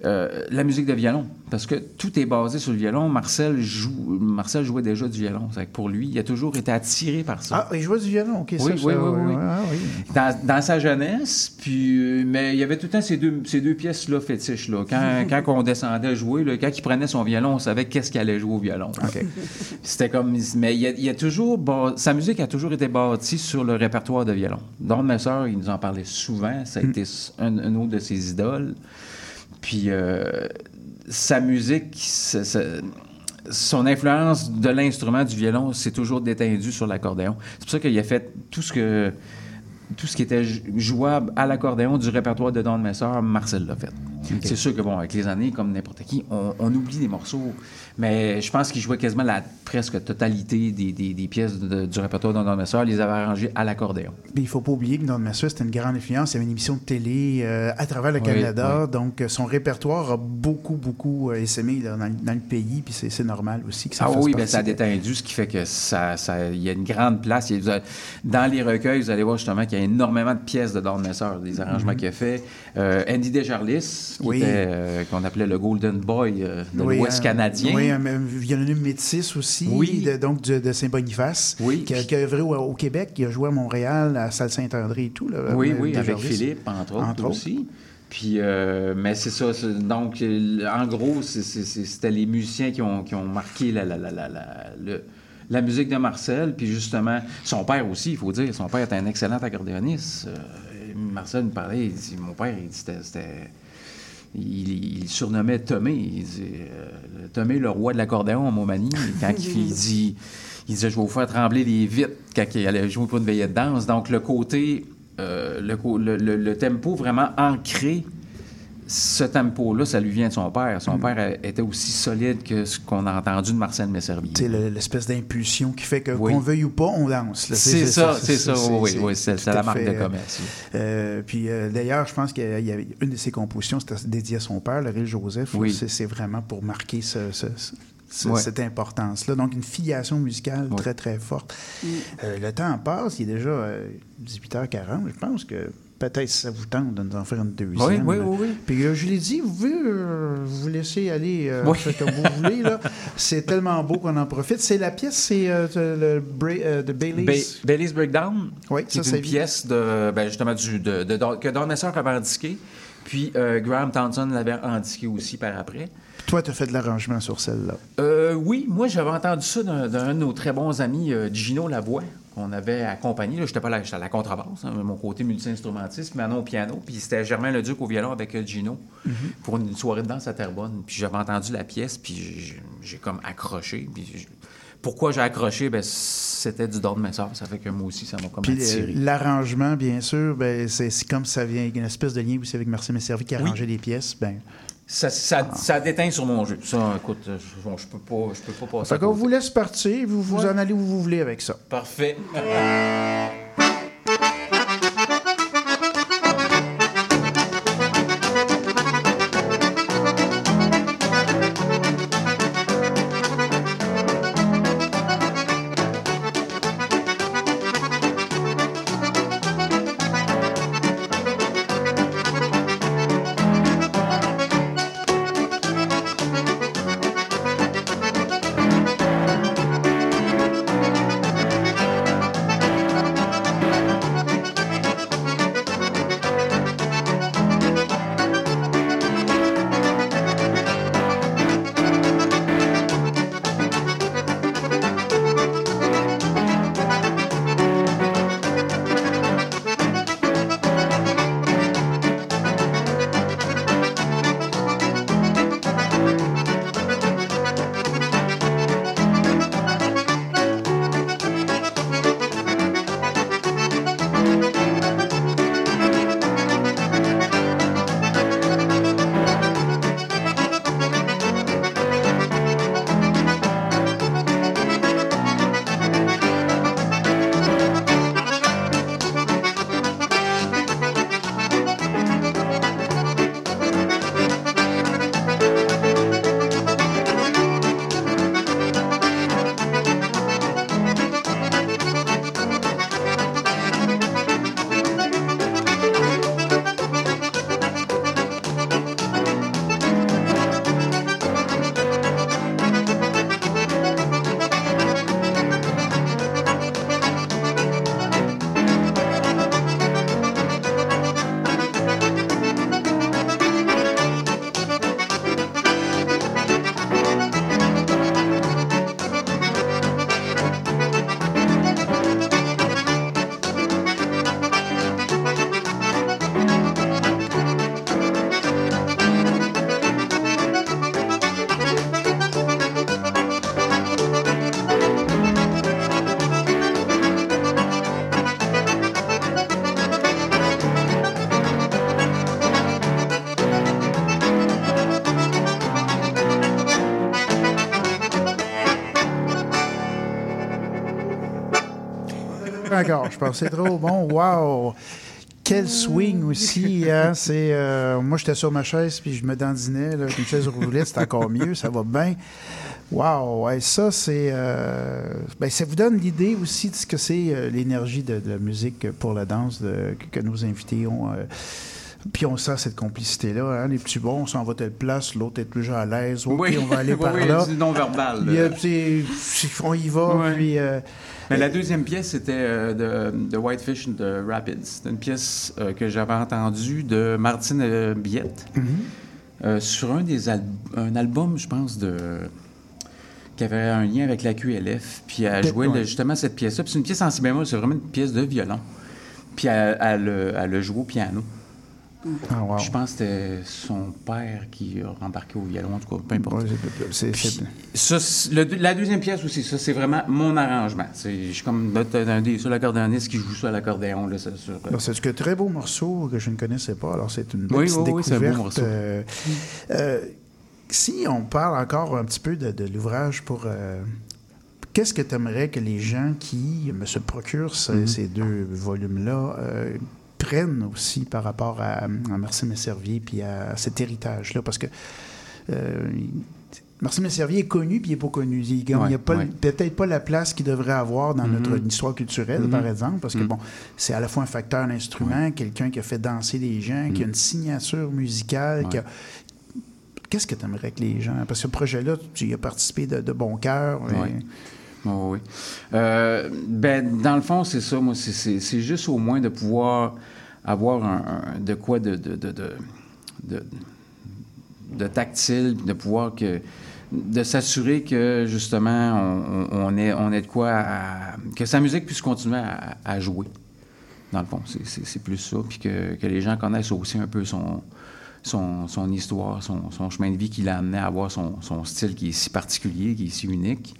Euh, la musique de violon. Parce que tout est basé sur le violon. Marcel, joue, Marcel jouait déjà du violon. C'est que pour lui, il a toujours été attiré par ça. Ah, il jouait du violon, OK. Oui, ça, oui, ça, oui, oui. ah, oui. Dans, dans sa jeunesse, puis, euh, mais il y avait tout le temps ces deux, ces deux pièces-là fétiches. Là. Quand, quand on descendait jouer, là, quand il prenait son violon, on savait qu'est-ce qu'il allait jouer au violon. C'était comme. Mais il y a, il a toujours. bas- sa musique a toujours été bâtie sur le répertoire de violon. Don Messer, il nous en parlait souvent. Ça a été un, un autre de ses idoles. Puis euh, sa musique, son influence de l'instrument du violon s'est toujours détendue sur l'accordéon. C'est pour ça qu'il a fait tout ce que tout ce qui était jou- jouable à l'accordéon du répertoire de Don Messer, Marcel l'a fait. C'est sûr que, bon, avec les années, comme n'importe qui, on, on oublie des morceaux, mais je pense qu'il jouait quasiment la presque totalité des, des- des pièces de- du répertoire de Don Messer, il les avait arrangées à l'accordéon. Puis il faut pas oublier que Don Messer, c'était une grande influence. Il y avait une émission de télé euh, à travers le Oui, Canada. Donc, euh, son répertoire a beaucoup, beaucoup euh, essaimé là, dans, le- dans le pays. Puis c'est normal aussi que ça Ah oui, partie ça a détendu, ce qui fait que ça, ça- il y a une grande place. Dans les recueils, vous allez voir justement qu'il y a énormément de pièces de Don Messer, des arrangements Mhm. qu'il a fait. Euh, Andy Desjarlis, Oui. euh, qu'on appelait le Golden Boy euh, de Oui, l'Ouest un- canadien. Oui, un, un violoniste métis aussi, Oui. de, donc de, de Saint-Boniface, Oui. qui, a, qui a œuvré au, au Québec, qui a joué à Montréal, à Salle Saint-André et tout. Là, Oui, euh, oui, avec. Philippe, entre autres, Entre autres. aussi. Puis, euh, mais c'est ça. Donc, euh, en gros, c'était les musiciens qui ont, qui ont marqué la, la, la, la, la- le- la musique de Marcel. Puis, justement, son père aussi, il faut dire, son père était un excellent accordéoniste. Euh, Marcel me parlait, il dit, mon père, il dit, c'était-. Il, il surnommait Tomé. Il dit, euh, Tomé, le roi de l'accordéon en Montmagny. Quand il, il dit, il disait, je vais vous faire trembler les vitres quand il allait jouer pour une veillée de danse. Donc, le côté, euh, le, co- le- le- le tempo vraiment ancré, ce tempo-là, ça lui vient de son père. Son père euh, était aussi solide que ce qu'on a entendu de Marcel Messerville. Le- l'espèce d'impulsion qui fait que Oui. qu'on veuille ou pas, on danse. C'est ça, c'est ça, oui, oui, c'est- c'est la marque fait, de euh, commerce, oui. euh, puis euh, d'ailleurs, je pense qu'il y avait une de ses compositions, c'était dédiée à son père, le Joseph. Oui. C'est- C'est vraiment pour marquer ce- ce- ce- Ouais. cette importance-là. Donc, une filiation musicale très, très forte. Euh, le temps passe, il est déjà euh, 18h40. Je pense que peut-être ça vous tente de nous en faire une deuxième. Oui, oui, oui, oui. Puis euh, je l'ai dit, vous pouvez euh, vous laisser aller euh, Oui. faire comme vous voulez. là. C'est tellement beau qu'on en profite. C'est la pièce, c'est euh, le Bra- de Bailey's. Ba- Bailey's Breakdown, Oui, qui ça, est c'est une pièce de, ben, justement du, de, de- de- que Don Messer avait indiqué. Puis Graham Townsend l'avait indiqué aussi par après. Toi, tu as fait de l'arrangement sur celle-là. Oui, moi j'avais entendu ça d'un d'un de nos très bons amis, Gino Lavoie, qu'on avait accompagné. Là, j'étais pas là, j'étais à la contrebasse, hein, mon côté multi-instrumentiste, Manon au piano, puis c'était Germain Leduc au violon avec euh, Gino pour une soirée de danse à Terrebonne. Puis j'avais entendu la pièce, puis j'ai- comme accroché. Puis pourquoi j'ai accroché? Ben, c'était du don de mes sœurs. Ça fait que moi aussi, ça m'a comme Puis attiré. euh, l'arrangement, bien sûr, ben, c'est comme ça vient, une espèce de lien aussi avec Marcel Messervy qui a Oui. arrangé les pièces. Ben, Ça, ça, ça déteint sur mon jeu. Ça, écoute, je, bon, je peux pas, je peux pas passer qu'on côté. vous laisse partir, vous vous en allez où vous voulez avec ça. Parfait. Je c'est trop bon. Wow! Quel swing aussi, hein? C'est, euh, moi, j'étais sur ma chaise puis je me dandinais une chaise roulette, c'est encore mieux, ça va bien. Wow! Ouais, ça, c'est... euh, ben, ça vous donne l'idée aussi de ce que c'est euh, l'énergie de, la musique pour la danse que, que nos invités ont. Euh, puis on sent cette complicité-là. Hein? Les petits bons, on s'en va telle place, l'autre est déjà à l'aise. OK, Oui, on va aller oui, par oui, là. non-verbal, Il y a- là. c'est- c'est- on y va, puis... euh, Mais la deuxième pièce, c'était euh, de, de Whitefish de Rapids. C'est une pièce euh, que j'avais entendue de Martine euh, Biette Mhm. euh, sur un des al- un album, je pense, de qui avait un lien avec la QLF. Puis elle jouait ouais. justement cette pièce-là. C'est une pièce en si bémol, c'est vraiment une pièce de violon. Puis elle, elle, le- elle le joue au piano. Ah, wow. Je pense que c'était son père qui a rembarqué au violon, en tout cas, peu importe. Ouais, c'est- c'est- Puis, c'est- ça, c'est- le- la deuxième pièce aussi, ça, c'est vraiment mon arrangement. C'est- Je suis comme un des seuls accordéonistes qui joue ça à l'accordéon. Là, ça, sur, Alors, c'est un très beau morceau que je ne connaissais pas. Alors, c'est une belle Oui, petite oui, oui, c'est un beau découverte. morceau. Euh, euh, si on parle encore un petit peu de, de l'ouvrage pour... euh, Qu'est-ce que tu aimerais que les gens qui me se procurent ces, Mhm. ces deux volumes-là prennent aussi par rapport à, à Marcel Messervier puis à cet héritage-là? Parce que euh, Marcel Messervier est connu puis il n'est pas connu. Il n'y a Ouais, pas, ouais. peut-être pas la place qu'il devrait avoir dans notre histoire culturelle, par exemple, parce que Mhm. bon, c'est à la fois un facteur d'instrument, quelqu'un qui a fait danser les gens, qui a une signature musicale, qui a- Qu'est-ce que tu aimerais que les gens... Parce que ce projet-là, tu y as participé de, de bon cœur. Ouais. Oui, oui. Euh, ben, dans le fond, c'est ça. Moi, c'est- juste au moins de pouvoir avoir un, de quoi de, de, de, de, de- tactile, de pouvoir que de s'assurer que justement on, on, est, on est de quoi que sa musique puisse continuer à, jouer. Dans le fond, c'est plus ça. Puis que, que les gens connaissent aussi un peu son, son, son histoire, son, son chemin de vie qui l'a amené à avoir son, son style qui est si particulier, qui est si unique.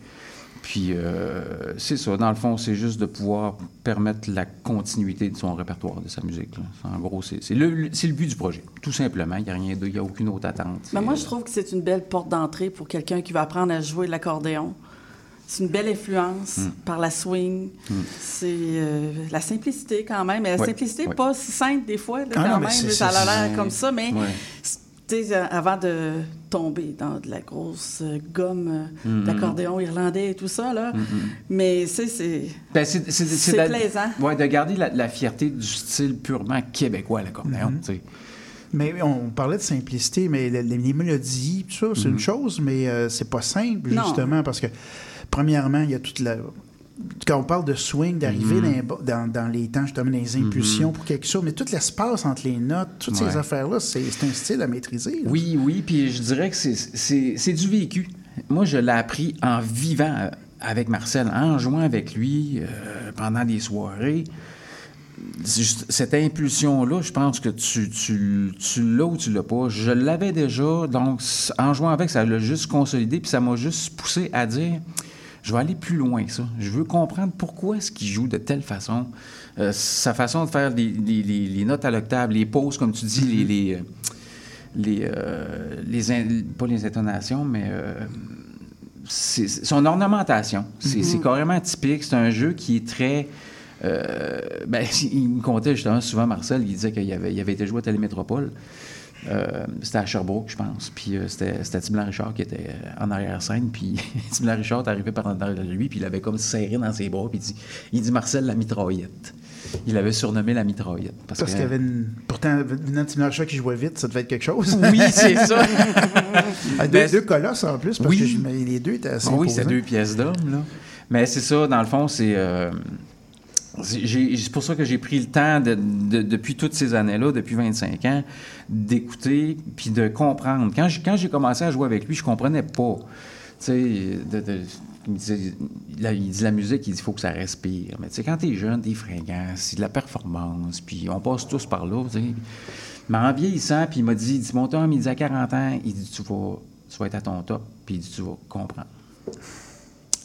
Puis euh, c'est ça, dans le fond, c'est juste de pouvoir permettre la continuité de son répertoire, de sa musique. là. En gros, c'est le, le- c'est le but du projet, tout simplement. Il n'y a rien de, il n'y a aucune autre attente. C'est- moi, je trouve que c'est une belle porte d'entrée pour quelqu'un qui va apprendre à jouer de l'accordéon. C'est une belle influence Mm. par la swing. Mm. C'est euh, la simplicité quand même. Mais la Ouais, simplicité, ouais. pas si simple des fois, là, Ah quand mais même. ça a l'air comme ça, mais Ouais. Avant de tomber dans de la grosse gomme euh, Mm, mm. d'accordéon irlandais et tout ça, là. Mm, mm. Mais c'est... c'est Ben, plaisant. Ouais, de garder la, la fierté du style purement québécois à l'accordéon. Tu sais. Mais on parlait de simplicité, mais les, les mélodies, tout ça, c'est une chose, mais euh, c'est pas simple, Non. justement, parce que, premièrement, il y a toute la... Quand on parle de swing, d'arriver Mhm. dans, les dans, temps, justement, dans les impulsions pour quelque chose, mais tout l'espace entre les notes, toutes ces affaires-là, c'est un style à maîtriser. là. Oui, oui, puis je dirais que c'est- du vécu. Moi, je l'ai appris en vivant euh, avec Marcel, en jouant avec lui euh, pendant des soirées. Cette impulsion-là, je pense que tu, tu, tu l'as ou tu l'as pas. Je l'avais déjà, donc en jouant avec, ça l'a juste consolidé, puis ça m'a juste poussé à dire je vais aller plus loin que ça. Je veux comprendre pourquoi est-ce qu'il joue de telle façon. Euh, sa façon de faire les, les- les- les notes à l'octave, les pauses, comme tu dis, les, les, euh, les, euh, les in- pas les intonations, mais euh, son ornementation. C'est c'est carrément typique. C'est un jeu qui est très. euh, ben, il me contait justement souvent, Marcel, il disait qu'il avait, il avait été joué à Télémétropole. Euh, c'était à Sherbrooke, je pense. Puis euh, c'était c'était Tim Richard qui était euh, en arrière-scène. Puis Tim Richard est arrivé par derrière lui, puis il avait comme serré dans ses bras. Puis il dit, il dit Marcel la mitraillette. Il avait surnommé la mitraillette. Parce, Parce que- qu'il y avait une... Pourtant, venant de Tim Larcher qui jouait vite, ça devait être quelque chose. Oui, c'est ça. Ah, deux, Ben, deux colosses en plus, parce oui. que les deux étaient assez Ah oui, c'est deux pièces d'homme, là. Mais c'est ça, dans le fond, c'est. euh, c'est pour ça que j'ai pris le temps, de- de- depuis toutes ces années-là, depuis 25 ans, d'écouter puis de comprendre. Quand j'ai, quand commencé à jouer avec lui, je comprenais pas. Il, disait, là, il dit la musique, il dit faut que ça respire. Mais tu sais, quand t'es jeune, t'es fringant, c'est de la performance, puis on passe tous par là, tu sais. Mais en vieillissant, puis il m'a dit, il dit, mon Tom, il dit à 40 ans, il dit, tu vas, tu vas être à ton top, puis il dit, tu vas comprendre.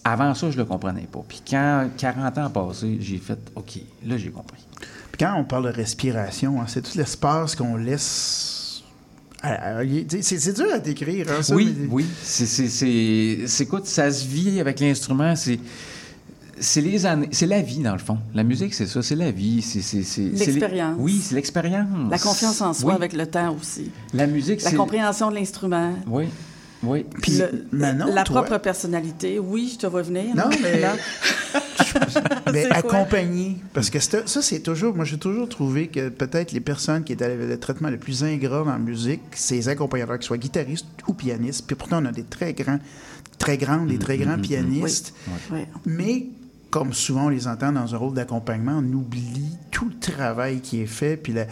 Avant ça, je le comprenais pas. Puis quand 40 ans ont passé, j'ai fait, OK, là, j'ai compris. Puis quand on parle de respiration, hein, c'est tout l'espace qu'on laisse. C'est dur à décrire. hein, ça, oui, mais- oui. C'est, écoute, ça se vit avec l'instrument. C'est, c'est les années, c'est la vie dans le fond. La musique, c'est ça, c'est la vie, c'est les- L'expérience. Oui, c'est l'expérience. La confiance en soi Oui. avec le temps aussi. La musique, La compréhension de l'instrument. Oui, oui. Puis Le- Manon, la toi- propre personnalité. Oui, je te vois venir. Non, mais- Là. Mais accompagner. Parce que ça, c'est toujours. Moi, j'ai toujours trouvé que peut-être les personnes qui étaient le traitement le plus ingrat dans la musique, c'est les accompagnateurs, qu'ils soient guitaristes ou pianistes. Puis pourtant, on a des très grands, très grandes, des très grands pianistes. Oui. Mais comme souvent on les entend dans un rôle d'accompagnement, on oublie tout le travail qui est fait, puis la-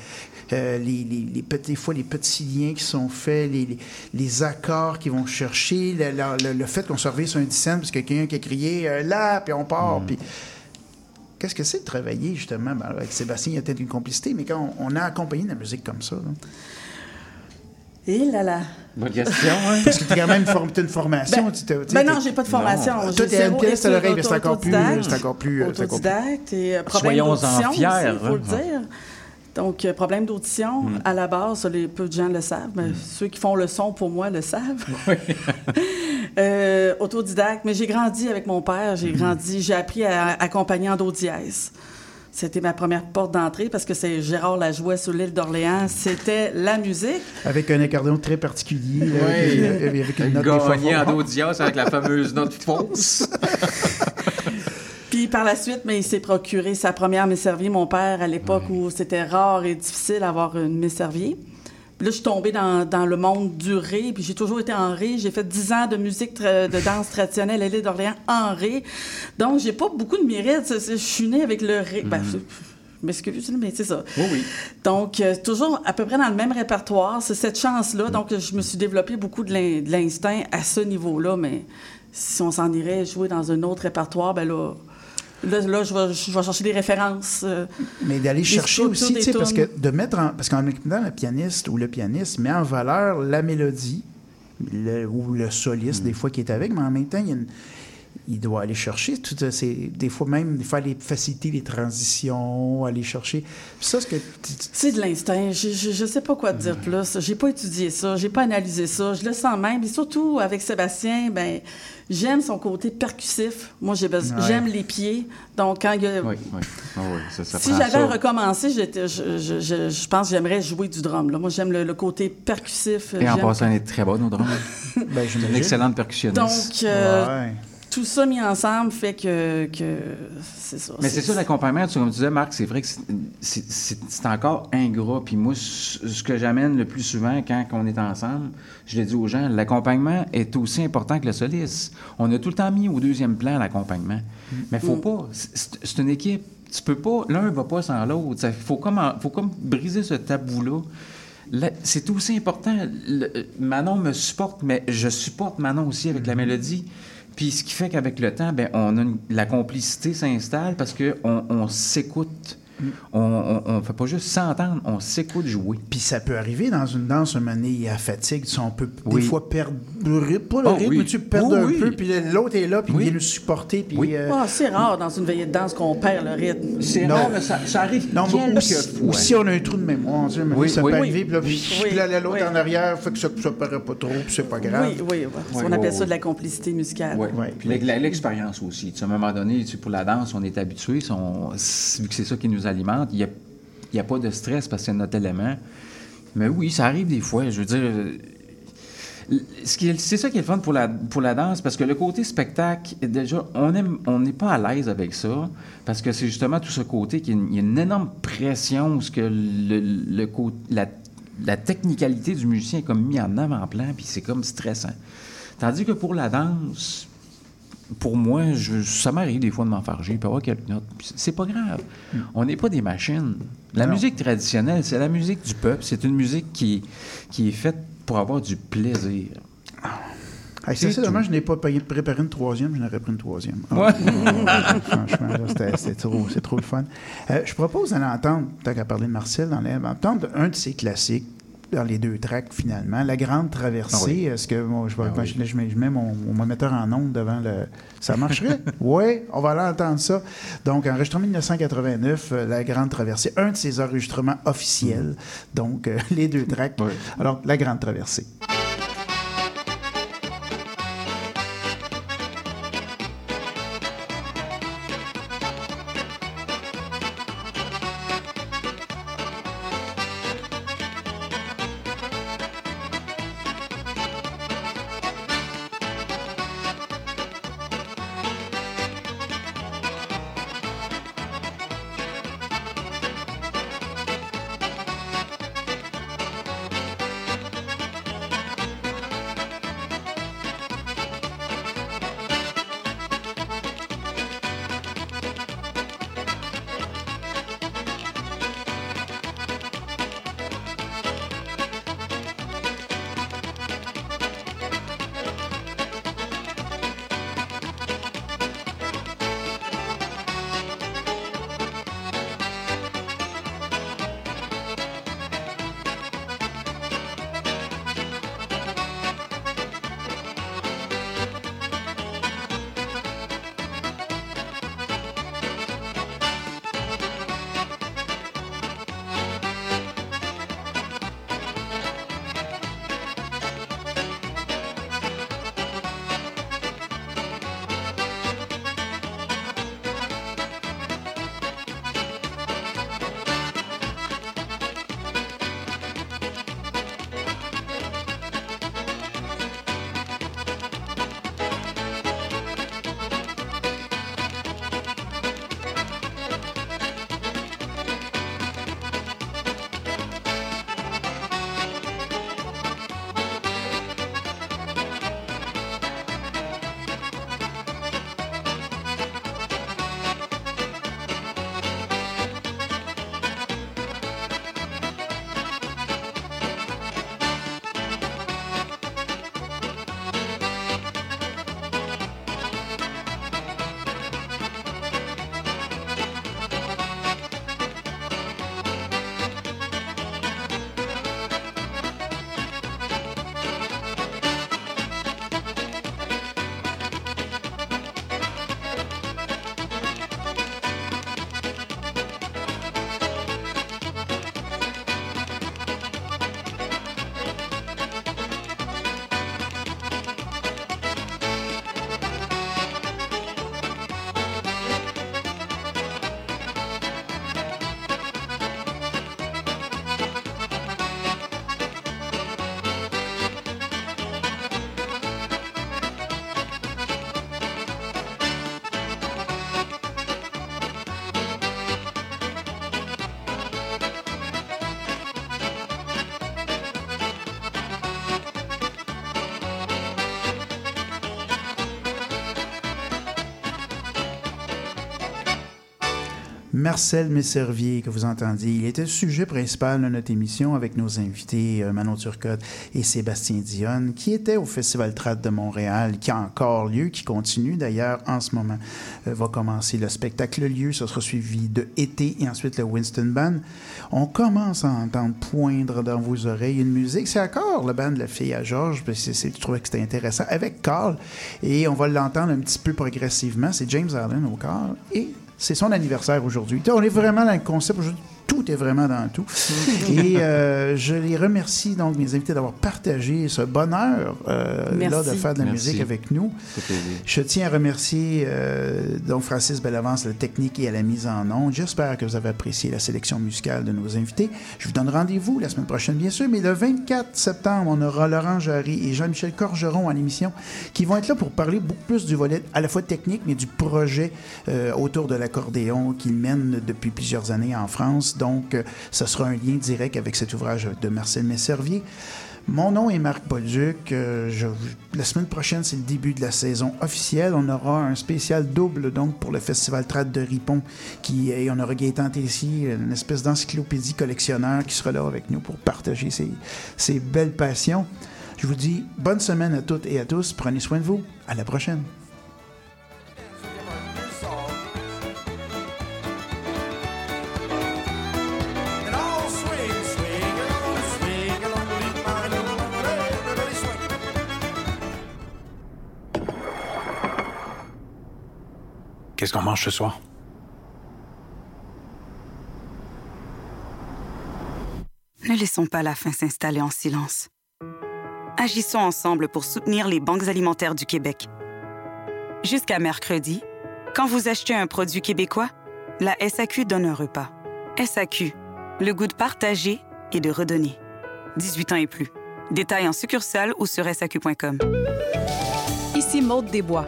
euh, les, les, les petits- des fois les petits liens qui sont faits, les, les, les accords qu'ils vont chercher, le, le- le- le fait qu'on se sur un dissent parce qu'il y a quelqu'un qui a crié euh, là, puis on part, puis qu'est-ce que c'est de travailler justement? Ben, avec Sébastien, il y a peut-être une complicité, mais quand on, on a accompagné de la musique comme ça, là, Et là là. Bonne question, hein? parce que tu as quand même une, formation. Ben, tu tu sais, ben non, j'ai pas de formation. Non. J'ai Toi, t'es pièce à l'oreille, mais c'est encore plus. autodidacte. C'est encore plus. euh, c'est encore plus- Autodidacte et euh, problème Soyons-en d'audition fiers, il faut le hein. dire. Donc, euh, problème d'audition, Mm. à la base, les, peu de gens le savent, mais ceux qui font le son, pour moi, le savent. Euh, autodidacte, mais j'ai grandi avec mon père, Mm. j'ai grandi, j'ai appris à accompagner en do dièse. C'était ma première porte d'entrée parce que c'est Gérard Lajoie sur l'île d'Orléans. C'était la musique. Avec un accordéon très particulier. Oui. puis, euh, avec une note Gagné en audience avec la fameuse note fausse. Puis par la suite, mais il s'est procuré sa première messervie, mon père, à l'époque où c'était rare et difficile d'avoir une messervie. Puis là, je suis tombée dans, dans le monde du ré, puis j'ai toujours été en ré. J'ai fait 10 ans de musique, de danse traditionnelle à l'île d'Orléans en ré. Donc, j'ai pas beaucoup de mérite. Je suis née avec le ré. Ben, je je m'excuse, mais c'est ça. Oui, oui. Donc, euh, toujours à peu près dans le même répertoire. C'est cette chance-là. Donc, je me suis développé beaucoup de l'instinct à ce niveau-là. Mais si on s'en irait jouer dans un autre répertoire, ben là, là, là, je, vais, je vais chercher des références. euh, Mais d'aller des chercher aussi, des tu sais, parce que de mettre en. Parce qu'en écoutant le pianiste ou le pianiste met en valeur la mélodie le- ou le soliste, des fois, qui est avec, mais en même temps, il, y a une- il doit aller chercher tout ça, c'est des fois même faire les faciliter les transitions, aller chercher. Ça, ce que C'est de l'instinct. Je, je, je sais pas quoi te dire plus. J'ai pas étudié ça, j'ai pas analysé ça. Je le sens même. Et surtout avec Sébastien, ben j'aime son côté percussif. Moi, j'ai besoin, Ouais. j'aime les pieds. Donc quand il y a- Oui, oui. Ah oui, ça, ça si j'avais j'étais- je, je, je, je pense que j'aimerais jouer du drum. Là. Moi, j'aime le, le côté percussif. Et en passant, elle est très bonne au drum. ben, une excellente percussionniste. Donc, euh, Ouais. Tout ça mis ensemble fait que, que c'est ça. Mais c'est ça l'accompagnement, comme tu disais, Marc, c'est vrai que c'est- encore ingrat. Puis moi, ce que j'amène le plus souvent quand on est ensemble, je le dis aux gens, l'accompagnement est aussi important que le soliste. On a tout le temps mis au deuxième plan l'accompagnement. Mais faut Mm. pas. C'est une équipe. Tu peux pas. L'un va pas sans l'autre. Il faut comme, en- faut comme briser ce tabou-là. Là, C'est aussi important. Le- Manon me supporte, mais je supporte Manon aussi avec la mélodie. Puis ce qui fait qu'avec le temps, ben, on a une- la complicité s'installe parce qu'on on, s'écoute. On ne fait pas juste s'entendre, on s'écoute jouer. Puis ça peut arriver dans une danse, un moment donné, il y a fatigue. On peut Oui. des fois perdre le rythme, pas le Oh, rythme, oui. mais tu perds Oh, un oui. peu, puis l'autre est là, puis Oui. il vient nous supporter. Puis, Oui. euh, Ah, c'est rare dans une veillée de danse qu'on perd le rythme. C'est rare, mais ça, ça arrive Non, mais fois. aussi, on a un trou de mémoire. Sais, mais Oui, ça oui. peut arriver, puis là, puis Oui, là, l'autre oui. en arrière, fait que ça ne paraît pas trop, puis c'est pas grave. Oui, oui, on oui, appelle oui. ça de la complicité musicale. Puis l'ex- l'expérience aussi. À un moment donné, pour la danse, on est habitué. si si- vu que c'est ça qui nous il n'y a, a pas de stress parce que c'est notre élément. Mais oui, ça arrive des fois. Je veux dire, euh, c'est ça qui est le fun pour la, pour la danse, parce que le côté spectacle, déjà, on on n'est pas à l'aise avec ça, parce que c'est justement tout ce côté qu'il y a une, énorme pression, ce que le, la technicalité du musicien est comme mis en avant-plan, puis c'est comme stressant. Tandis que pour la danse, pour moi, je, ça m'arrive des fois de m'enfarger, puis avoir quelques notes. C'est pas grave. On n'est pas des machines. La Non. musique traditionnelle, c'est la musique du peuple. C'est une musique qui, qui est faite pour avoir du plaisir. Hey, C'est c'est dommage, je n'ai pas payé- préparé une troisième, je n'aurais pris une troisième. Ah, Ouais. Franchement, c'était trop, c'est trop le fun. Euh, je propose d'aller entendre, tant qu'à parler de Marcel, d'aller entendre un de ses classiques dans les deux tracks finalement, La Grande Traversée. Ah oui. Est-ce que bon, je, vais- Ah oui. je, je mets, mon, mon metteur en onde devant le. Ça marcherait? oui, on va aller entendre ça. Donc, enregistrement 1989, euh, La Grande Traversée, un de ses enregistrements officiels. Donc, euh, les deux tracks. Oui. Alors, La Grande Traversée. Marcel Messervier, que vous entendiez. Il était le sujet principal de notre émission avec nos invités euh, Manon Turcotte et Sébastien Dionne, qui était au Festival Trad de Montréal, qui a encore lieu, qui continue d'ailleurs en ce moment. Euh, va commencer le spectacle lieu, ça sera suivi de Été et ensuite le Winston Band. On commence à entendre poindre dans vos oreilles une musique. C'est encore le band de la fille à Georges, parce que je trouvais que c'était intéressant, avec Carl. Et on va l'entendre un petit peu progressivement. C'est James Allen au Carl. Et c'est son anniversaire aujourd'hui. On est vraiment dans le concept aujourd'hui. Tout est vraiment dans tout. Et euh, je les remercie, donc, mes invités, d'avoir partagé ce bonheur euh, là, de faire de la Merci. musique avec nous. Je tiens à remercier euh, donc Francis Bellavance, la technique et à la mise en onde. J'espère que vous avez apprécié la sélection musicale de nos invités. Je vous donne rendez-vous la semaine prochaine, bien sûr, mais le 24 septembre, on aura Laurent Jarry et Jean-Michel Corgeron à l'émission qui vont être là pour parler beaucoup plus du volet à la fois technique, mais du projet euh, autour de l'accordéon qu'ils mènent depuis plusieurs années en France. Donc, euh, ce sera un lien direct avec cet ouvrage de Marcel Messervier. Mon nom est Marc Bolduc. Euh, la semaine prochaine, c'est le début de la saison officielle. On aura un spécial double donc pour le Festival Trad de Ripon. Qui, et on aura Gaëtan Tessier, une espèce d'encyclopédie collectionneur qui sera là avec nous pour partager ses, ses belles passions. Je vous dis bonne semaine à toutes et à tous. Prenez soin de vous. À la prochaine. Qu'est-ce qu'on mange ce soir? Ne laissons pas la faim s'installer en silence. Agissons ensemble pour soutenir les banques alimentaires du Québec. Jusqu'à mercredi, quand vous achetez un produit québécois, la SAQ donne un repas. SAQ, le goût de partager et de redonner. 18 ans et plus. Détails en succursale ou sur SAQ.com. Ici Maude Desbois.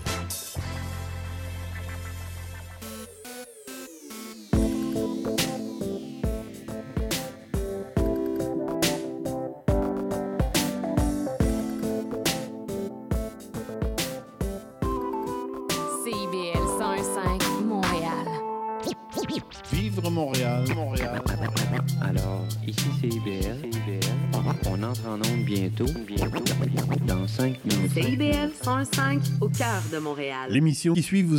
De Montréal. L'émission qui suit vous